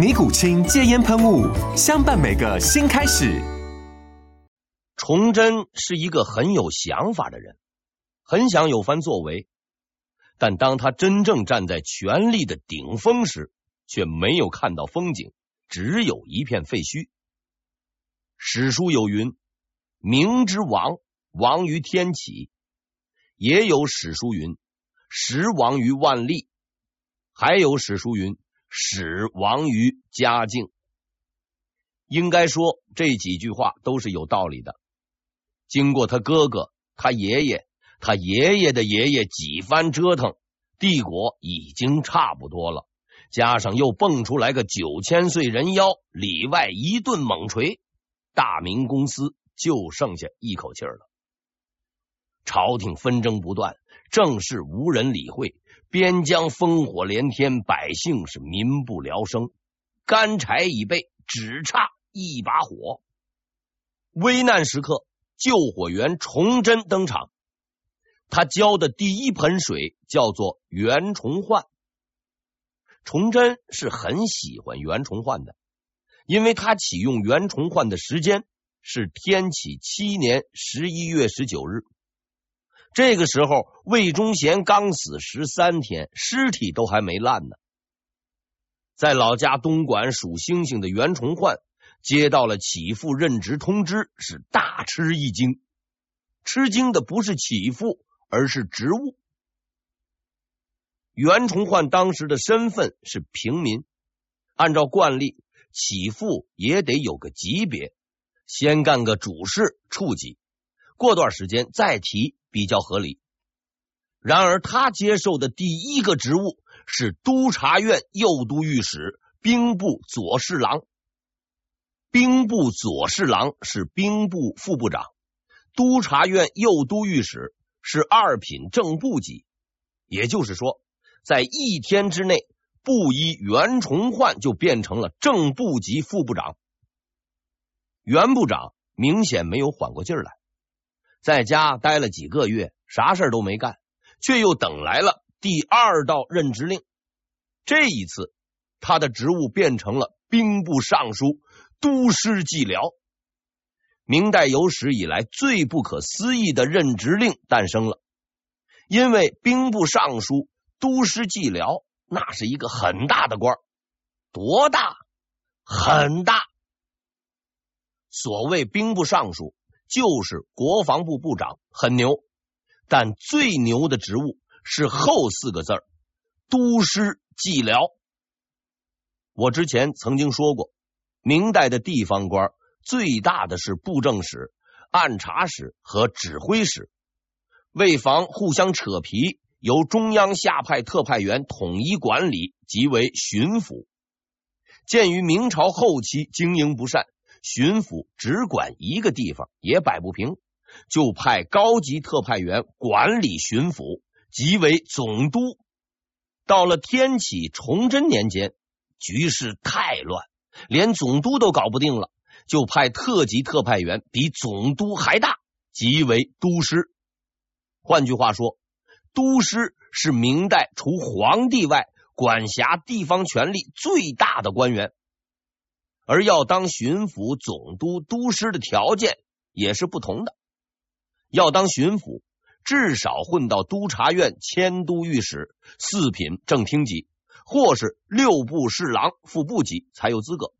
尼古清戒烟喷雾，相伴每个新开始。崇祯是一个很有想法的人，很想有番作为，但当他真正站在权力的顶峰时，却没有看到风景，只有一片废墟。史书有云：“明之亡，亡于天启。”也有史书云：“时亡于万历。”还有史书云。始亡于嘉靖，应该说这几句话都是有道理的。经过他哥哥、他爷爷、他爷爷的爷爷几番折腾，帝国已经差不多了。加上又蹦出来个九千岁人妖，里外一顿猛锤，大明公司就剩下一口气儿了。朝廷纷争不断，政事无人理会。边疆烽火连天，百姓是民不聊生，干柴已备，只差一把火。危难时刻，救火员崇祯登场。他浇的第一盆水叫做袁崇焕。崇祯是很喜欢袁崇焕的，因为他启用袁崇焕的时间是天启七年十一月十九日。这个时候，魏忠贤刚死十三天，尸体都还没烂呢。在老家东莞数星星的袁崇焕接到了启父任职通知，是大吃一惊。吃惊的不是启父，而是职务。袁崇焕当时的身份是平民，按照惯例，启父也得有个级别，先干个主事处级，过段时间再提。比较合理。然而，他接受的第一个职务是督察院右都御史、兵部左侍郎。兵部左侍郎是兵部副部长，督察院右都御史是二品正部级。也就是说，在一天之内，布衣袁崇焕就变成了正部级副部长。袁部长明显没有缓过劲来。在家待了几个月，啥事都没干，却又等来了第二道任职令。这一次，他的职务变成了兵部尚书、都师蒺辽。明代有史以来最不可思议的任职令诞生了，因为兵部尚书、都师蒺辽那是一个很大的官，多大？很大。所谓兵部尚书。就是国防部部长，很牛，但最牛的职务是后四个字儿——都师蒺辽。我之前曾经说过，明代的地方官最大的是布政使、按察使和指挥使，为防互相扯皮，由中央下派特派员统一管理，即为巡抚。鉴于明朝后期经营不善。巡抚只管一个地方也摆不平，就派高级特派员管理巡抚，即为总督。到了天启崇祯年间，局势太乱，连总督都搞不定了，就派特级特派员比总督还大，即为都师。换句话说，都师是明代除皇帝外管辖地方权力最大的官员。而要当巡抚、总督、都师的条件也是不同的。要当巡抚，至少混到督察院迁都御史、四品正厅级，或是六部侍郎、副部级才有资格。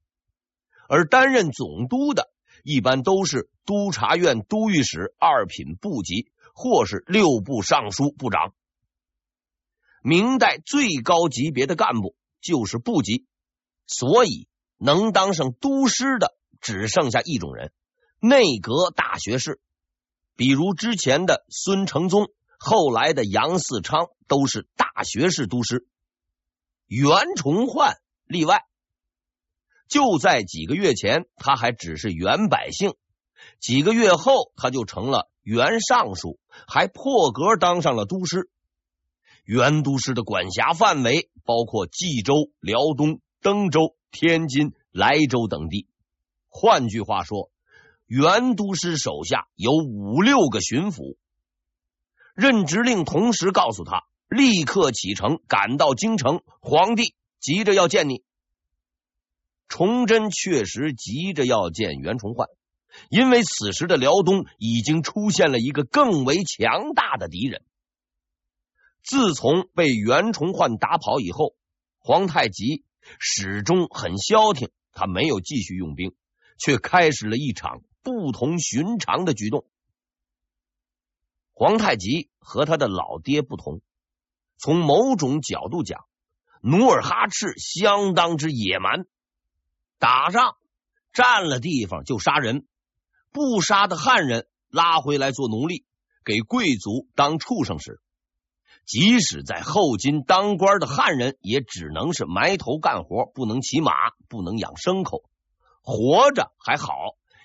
而担任总督的，一般都是督察院都御史二品部级，或是六部尚书部长。明代最高级别的干部就是部级，所以能当上都师的只剩下一种人——内阁大学士。比如之前的孙承宗，后来的杨嗣昌，都是大学士都师。袁崇焕例外。就在几个月前，他还只是袁百姓；几个月后，他就成了袁尚书，还破格当上了都师。袁都师的管辖范围包括冀州、辽东、登州、天津、莱州等地。换句话说，袁都师手下有五六个巡抚。任职令同时告诉他，立刻启程赶到京城，皇帝急着要见你。崇祯确实急着要见袁崇焕，因为此时的辽东已经出现了一个更为强大的敌人。自从被袁崇焕打跑以后，皇太极始终很消停，他没有继续用兵，却开始了一场不同寻常的举动。皇太极和他的老爹不同，从某种角度讲，努尔哈赤相当之野蛮，打仗占了地方就杀人，不杀的汉人拉回来做奴隶，给贵族当畜生使。即使在后金当官的汉人，也只能是埋头干活，不能骑马，不能养牲口。活着还好，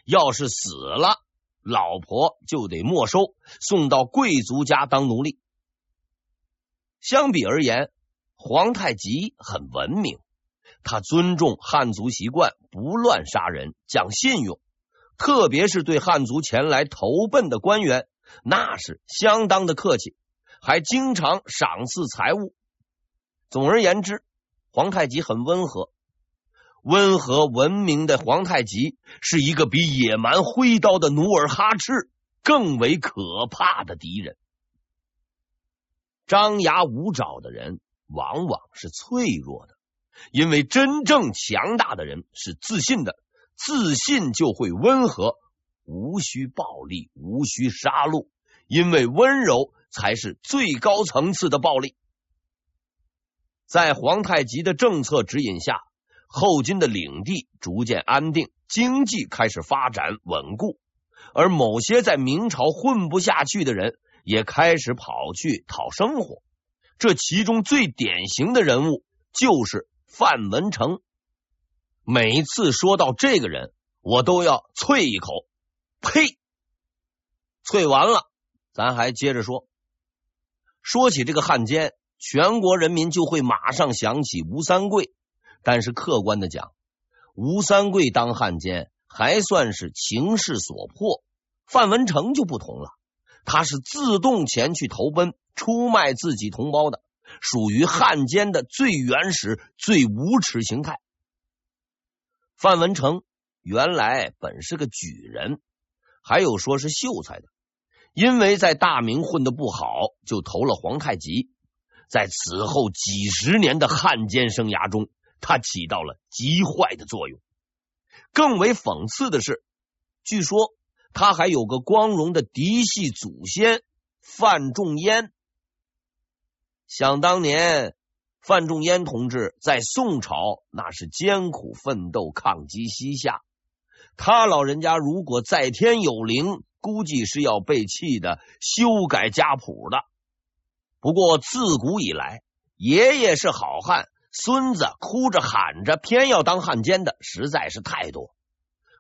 要是死了，老婆就得没收，送到贵族家当奴隶。相比而言，皇太极很文明，他尊重汉族习惯，不乱杀人，讲信用，特别是对汉族前来投奔的官员，那是相当的客气。还经常赏赐财物。总而言之，皇太极很温和。温和文明的皇太极是一个比野蛮挥刀的努尔哈赤更为可怕的敌人。张牙舞爪的人往往是脆弱的，因为真正强大的人是自信的，自信就会温和，无需暴力，无需杀戮，因为温柔。才是最高层次的暴力。在皇太极的政策指引下，后金的领地逐渐安定，经济开始发展稳固，而某些在明朝混不下去的人也开始跑去讨生活。这其中最典型的人物就是范文成。每次说到这个人，我都要啐一口，呸！啐完了，咱还接着说。说起这个汉奸，全国人民就会马上想起吴三桂。但是客观的讲，吴三桂当汉奸还算是情势所迫，范文成就不同了，他是自动前去投奔、出卖自己同胞的，属于汉奸的最原始、最无耻形态。范文成原来本是个举人，还有说是秀才的。因为在大明混得不好，就投了皇太极。在此后几十年的汉奸生涯中，他起到了极坏的作用。更为讽刺的是，据说他还有个光荣的嫡系祖先范仲淹。想当年，范仲淹同志在宋朝那是艰苦奋斗，抗击西夏。他老人家如果在天有灵。估计是要被气的修改家谱的。不过自古以来，爷爷是好汉，孙子哭着喊着偏要当汉奸的实在是太多。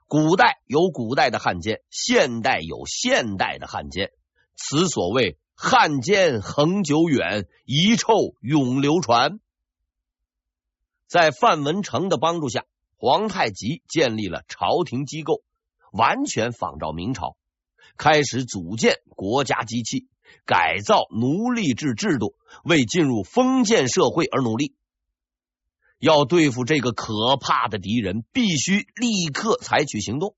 古代有古代的汉奸，现代有现代的汉奸。此所谓汉奸恒久远，遗臭永流传。在范文成的帮助下，皇太极建立了朝廷机构，完全仿照明朝。开始组建国家机器，改造奴隶制制度，为进入封建社会而努力。要对付这个可怕的敌人，必须立刻采取行动。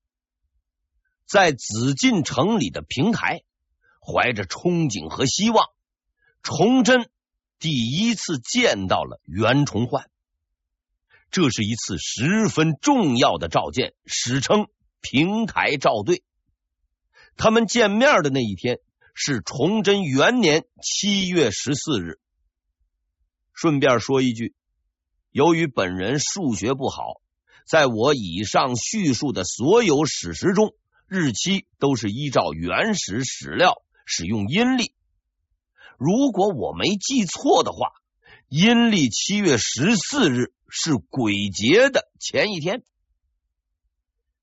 在紫禁城里的平台，怀着憧憬和希望，崇祯第一次见到了袁崇焕。这是一次十分重要的召见，史称平台召对。他们见面的那一天是崇祯元年七月十四日。顺便说一句，由于本人数学不好，在我以上叙述的所有史实中，日期都是依照原始史料使用阴历。如果我没记错的话，阴历七月十四日是鬼节的前一天。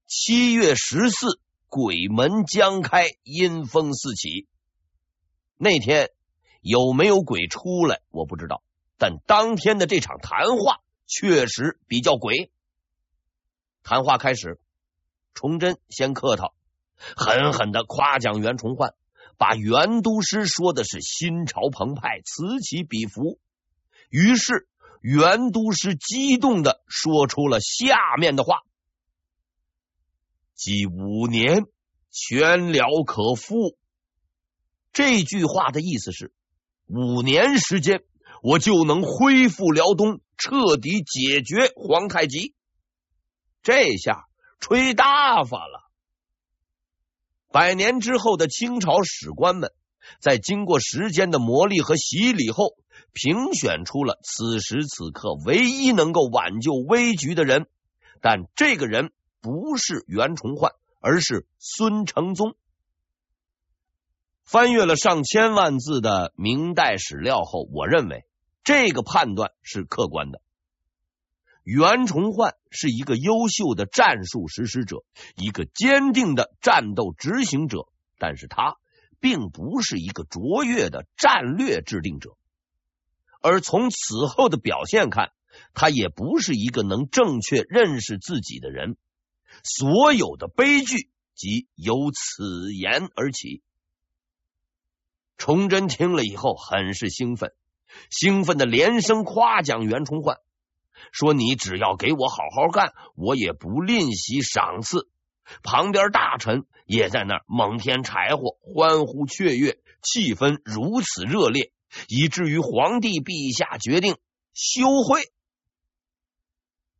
七月十四，鬼门将开，阴风四起。那天有没有鬼出来，我不知道。但当天的这场谈话确实比较鬼。谈话开始，崇祯先客套，狠狠的夸奖袁崇焕，把袁督师说的是心潮澎湃，此起彼伏。于是袁督师激动的说出了下面的话。即五年，全辽可复。这句话的意思是，五年时间，我就能恢复辽东，彻底解决皇太极。这下吹大发了。百年之后的清朝史官们，在经过时间的磨砺和洗礼后，评选出了此时此刻唯一能够挽救危局的人。但这个人。不是袁崇焕，而是孙承宗。翻阅了上千万字的明代史料后，我认为这个判断是客观的。袁崇焕是一个优秀的战术实施者，一个坚定的战斗执行者，但是他并不是一个卓越的战略制定者。而从此后的表现看，他也不是一个能正确认识自己的人。所有的悲剧即由此言而起。崇祯听了以后很是兴奋，兴奋的连声夸奖袁崇焕，说：“你只要给我好好干，我也不吝惜赏赐。”旁边大臣也在那儿猛添柴火，欢呼雀跃，气氛如此热烈，以至于皇帝陛下决定休会。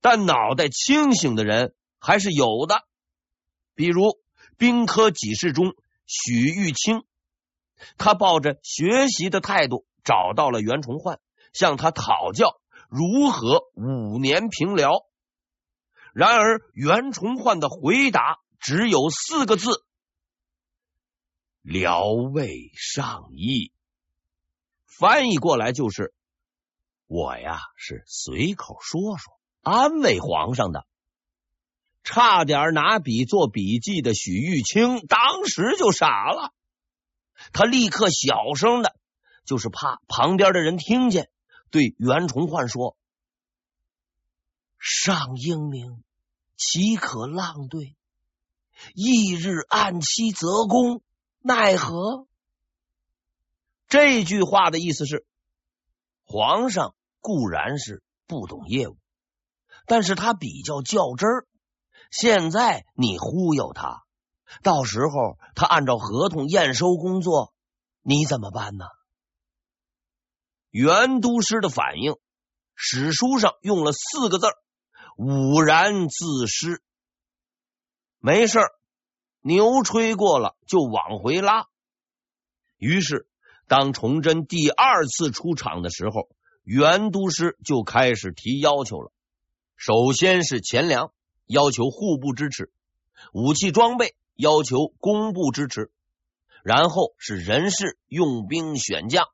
但脑袋清醒的人。还是有的，比如兵科给事中许玉清，他抱着学习的态度找到了袁崇焕，向他讨教如何五年平辽。然而袁崇焕的回答只有四个字：“辽未上意。”翻译过来就是：“我呀是随口说说，安慰皇上的。”差点拿笔做笔记的许玉清当时就傻了，他立刻小声的，就是怕旁边的人听见，对袁崇焕说：“上英明，岂可浪对？翌日按期则功，奈何？”这句话的意思是，皇上固然是不懂业务，但是他比较较真儿。现在你忽悠他，到时候他按照合同验收工作，你怎么办呢？袁督师的反应，史书上用了四个字：吾然自失。没事儿，牛吹过了就往回拉。于是，当崇祯第二次出场的时候，袁督师就开始提要求了。首先是钱粮。要求户部支持武器装备，要求工部支持，然后是人事用兵选将，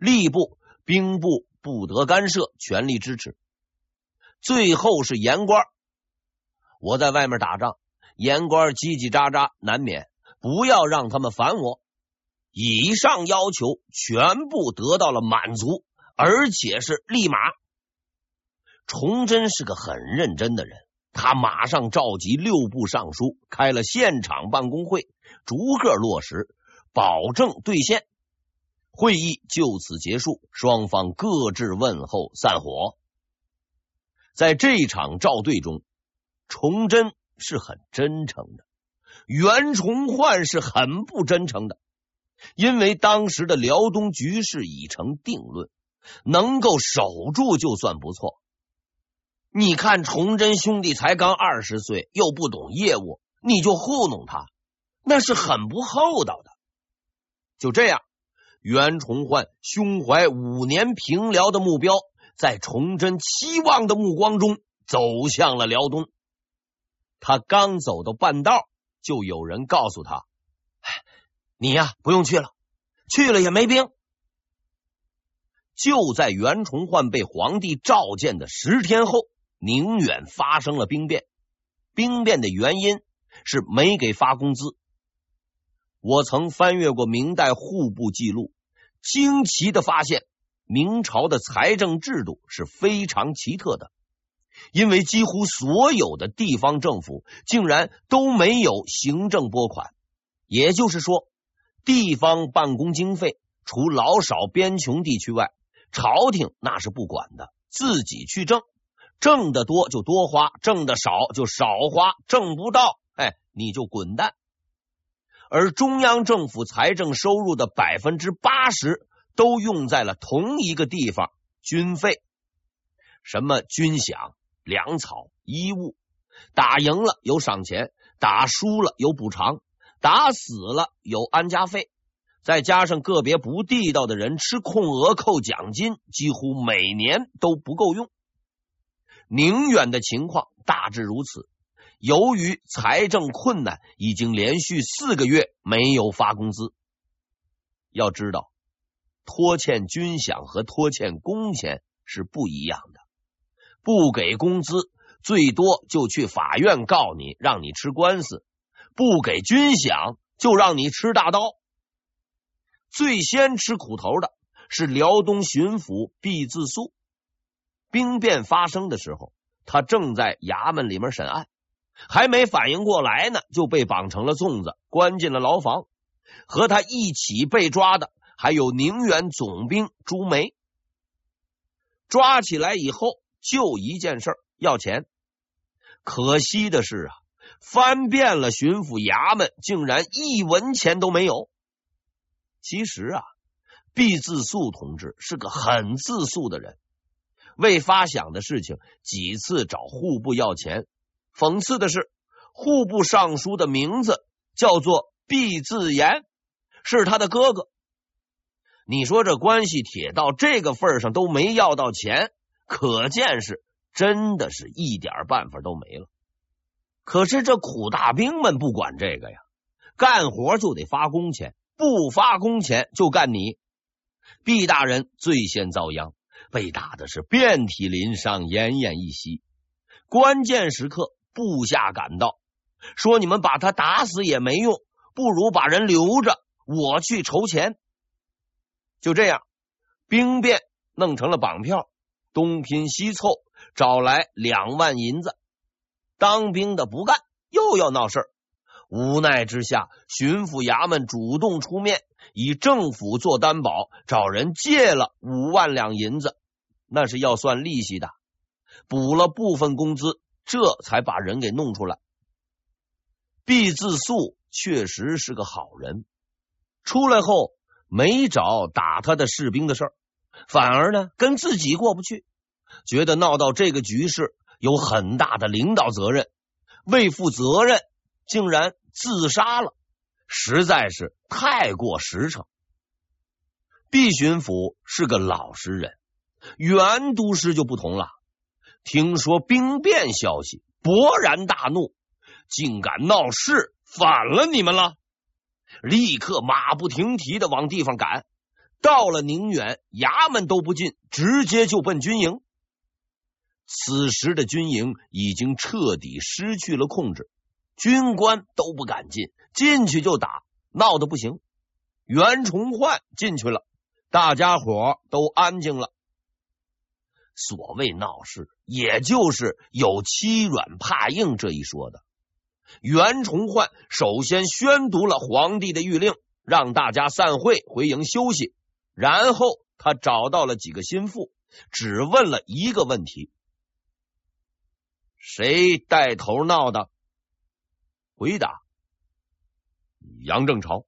吏部兵部不得干涉，全力支持。最后是言官，我在外面打仗，言官叽叽喳喳难免，不要让他们烦我。以上要求全部得到了满足，而且是立马。崇祯是个很认真的人。他马上召集六部尚书，开了现场办公会，逐个落实，保证兑现。会议就此结束，双方各自问候，散伙。在这场召对中，崇祯是很真诚的，袁崇焕是很不真诚的，因为当时的辽东局势已成定论，能够守住就算不错。你看，崇祯兄弟才刚二十岁，又不懂业务，你就糊弄他，那是很不厚道的。就这样，袁崇焕胸怀五年平辽的目标，在崇祯期望的目光中走向了辽东。他刚走到半道，就有人告诉他：“你呀，不用去了，去了也没兵。”就在袁崇焕被皇帝召见的十天后，宁远发生了兵变。兵变的原因是没给发工资。我曾翻阅过明代户部记录，惊奇的发现，明朝的财政制度是非常奇特的，因为几乎所有的地方政府竟然都没有行政拨款，也就是说，地方办公经费除老少边穷地区外。朝廷那是不管的，自己去挣，挣得多就多花，挣得少就少花，挣不到，哎，你就滚蛋。而中央政府财政收入的百分之八十都用在了同一个地方——军费，什么军饷、粮草、衣物，打赢了有赏钱，打输了有补偿，打死了有安家费。再加上个别不地道的人吃空额扣奖金，几乎每年都不够用。宁远的情况大致如此。由于财政困难，已经连续四个月没有发工资。要知道，拖欠军饷和拖欠工钱是不一样的。不给工资，最多就去法院告你，让你吃官司；不给军饷，就让你吃大刀。最先吃苦头的是辽东巡抚毕自肃。兵变发生的时候，他正在衙门里面审案，还没反应过来呢，就被绑成了粽子，关进了牢房。和他一起被抓的还有宁远总兵朱梅。抓起来以后，就一件事，要钱。可惜的是啊，翻遍了巡抚衙门，竟然一文钱都没有。其实啊，毕自肃同志是个很自诉的人，为发饷的事情几次找户部要钱。讽刺的是，户部尚书的名字叫做毕自严，是他的哥哥。你说这关系铁到这个份上都没要到钱，可见是真的是一点办法都没了。可是这苦大兵们不管这个呀，干活就得发工钱。不发工钱就干你，毕大人最先遭殃，被打的是遍体鳞伤、奄奄一息。关键时刻，部下赶到，说：“你们把他打死也没用，不如把人留着，我去筹钱。”就这样，兵变弄成了绑票，东拼西凑，找来两万银子。当兵的不干，又要闹事。无奈之下，巡抚衙门主动出面，以政府做担保，找人借了五万两银子，那是要算利息的，补了部分工资，这才把人给弄出来。毕自肃确实是个好人，出来后没找打他的士兵的事儿，反而呢跟自己过不去，觉得闹到这个局势有很大的领导责任，为负责任。竟然自杀了，实在是太过实诚。毕巡抚是个老实人，袁都师就不同了。听说兵变消息，勃然大怒，竟敢闹事，反了你们了！立刻马不停蹄的往地方赶，到了宁远，衙门都不进，直接就奔军营。此时的军营已经彻底失去了控制。军官都不敢进，进去就打，闹得不行。袁崇焕进去了，大家伙都安静了。所谓闹事，也就是有欺软怕硬这一说的。袁崇焕首先宣读了皇帝的谕令，让大家散会回营休息。然后他找到了几个心腹，只问了一个问题：谁带头闹的？回答：杨正朝、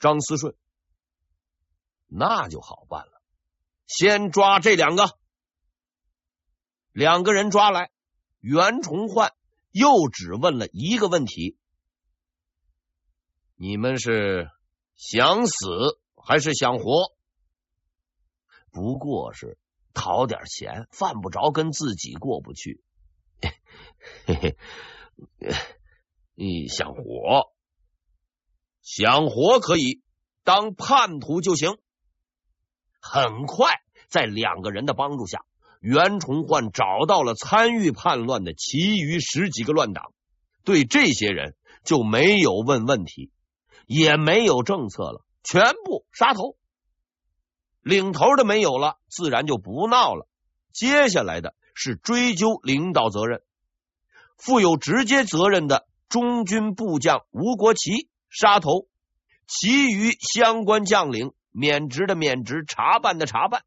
张思顺，那就好办了。先抓这两个，两个人抓来，袁崇焕又只问了一个问题：你们是想死还是想活？不过是讨点钱，犯不着跟自己过不去。嘿嘿，你想活？想活可以当叛徒就行。很快，在两个人的帮助下，袁崇焕找到了参与叛乱的其余十几个乱党，对这些人就没有问问题。也没有政策了，全部杀头。领头的没有了，自然就不闹了。接下来的是追究领导责任，负有直接责任的中军部将吴国奇杀头，其余相关将领免职的免职，查办的查办。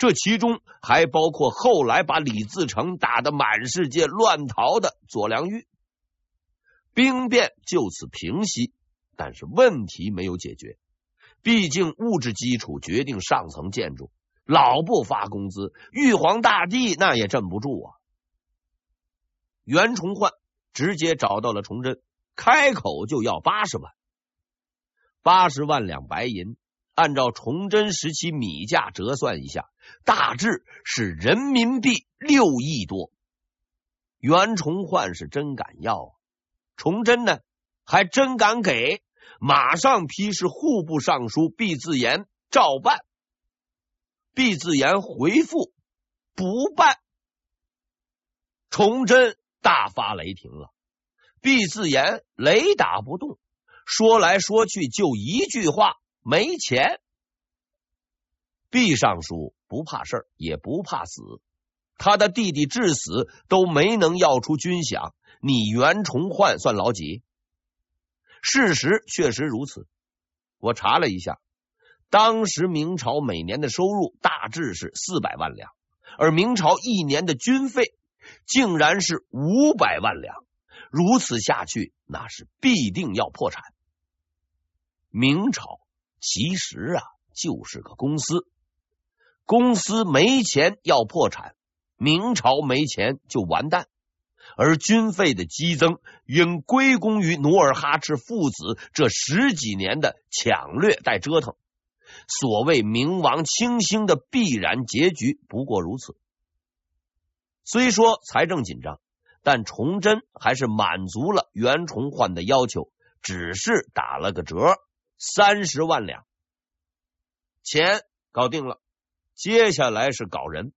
这其中还包括后来把李自成打得满世界乱逃的左良玉。兵变就此平息。但是问题没有解决，毕竟物质基础决定上层建筑，老不发工资，玉皇大帝那也镇不住啊。袁崇焕直接找到了崇祯，开口就要八十万，八十万两白银，按照崇祯时期米价折算一下，大致是人民币六亿多。袁崇焕是真敢要，崇祯呢还真敢给。马上批示户部尚书毕自严照办，毕自严回复不办。崇祯大发雷霆了，毕自严雷打不动，说来说去就一句话：没钱。毕尚书不怕事儿，也不怕死，他的弟弟至死都没能要出军饷，你袁崇焕算老几？事实确实如此，我查了一下，当时明朝每年的收入大致是四百万两，而明朝一年的军费竟然是五百万两，如此下去，那是必定要破产。明朝其实啊就是个公司，公司没钱要破产，明朝没钱就完蛋。而军费的激增，应归功于努尔哈赤父子这十几年的抢掠带折腾。所谓明亡清兴的必然结局不过如此。虽说财政紧张，但崇祯还是满足了袁崇焕的要求，只是打了个折，三十万两，钱搞定了。接下来是搞人，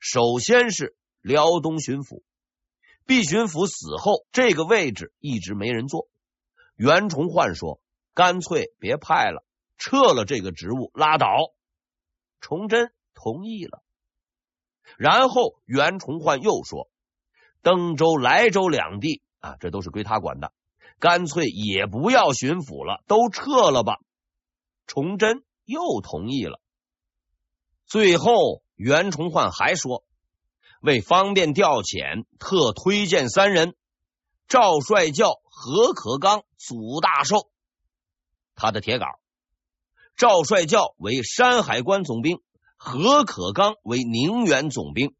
首先是辽东巡抚。毕巡抚死后，这个位置一直没人做。袁崇焕说：“干脆别派了，撤了这个职务，拉倒。”崇祯同意了。然后袁崇焕又说：“登州、莱州两地啊，这都是归他管的，干脆也不要巡抚了，都撤了吧。”崇祯又同意了。最后，袁崇焕还说。为方便调遣，特推荐三人：赵帅教何可刚、祖大寿。他的帖稿：赵帅教为山海关总兵，何可刚为宁远总兵，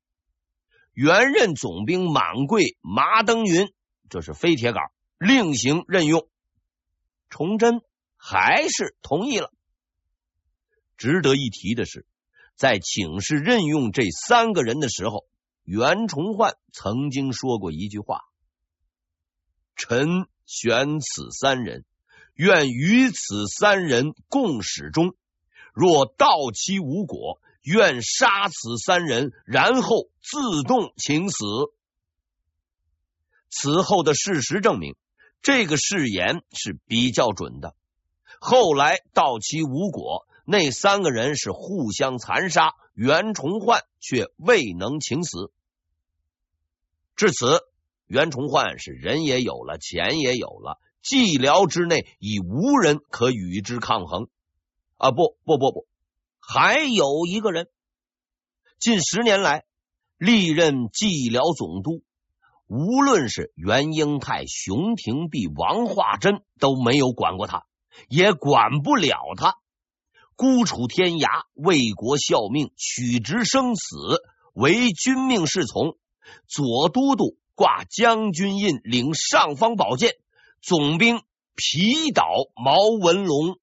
原任总兵满贵、麻登云。这是非帖稿，另行任用。崇祯还是同意了。值得一提的是，在请示任用这三个人的时候。袁崇焕曾经说过一句话：“臣选此三人，愿与此三人共始终。若到期无果，愿杀此三人，然后自动请死。”此后的事实证明，这个誓言是比较准的。后来到期无果，那三个人是互相残杀。袁崇焕却未能请死。至此，袁崇焕是人也有了，钱也有了，蓟辽之内已无人可与之抗衡。啊，不不不不，还有一个人，近十年来历任蓟辽总督，无论是袁英泰、熊廷弼、王化贞，都没有管过他，也管不了他。孤处天涯，为国效命，取直生死，唯君命是从。左都督挂将军印，领尚方宝剑；总兵皮岛毛文龙。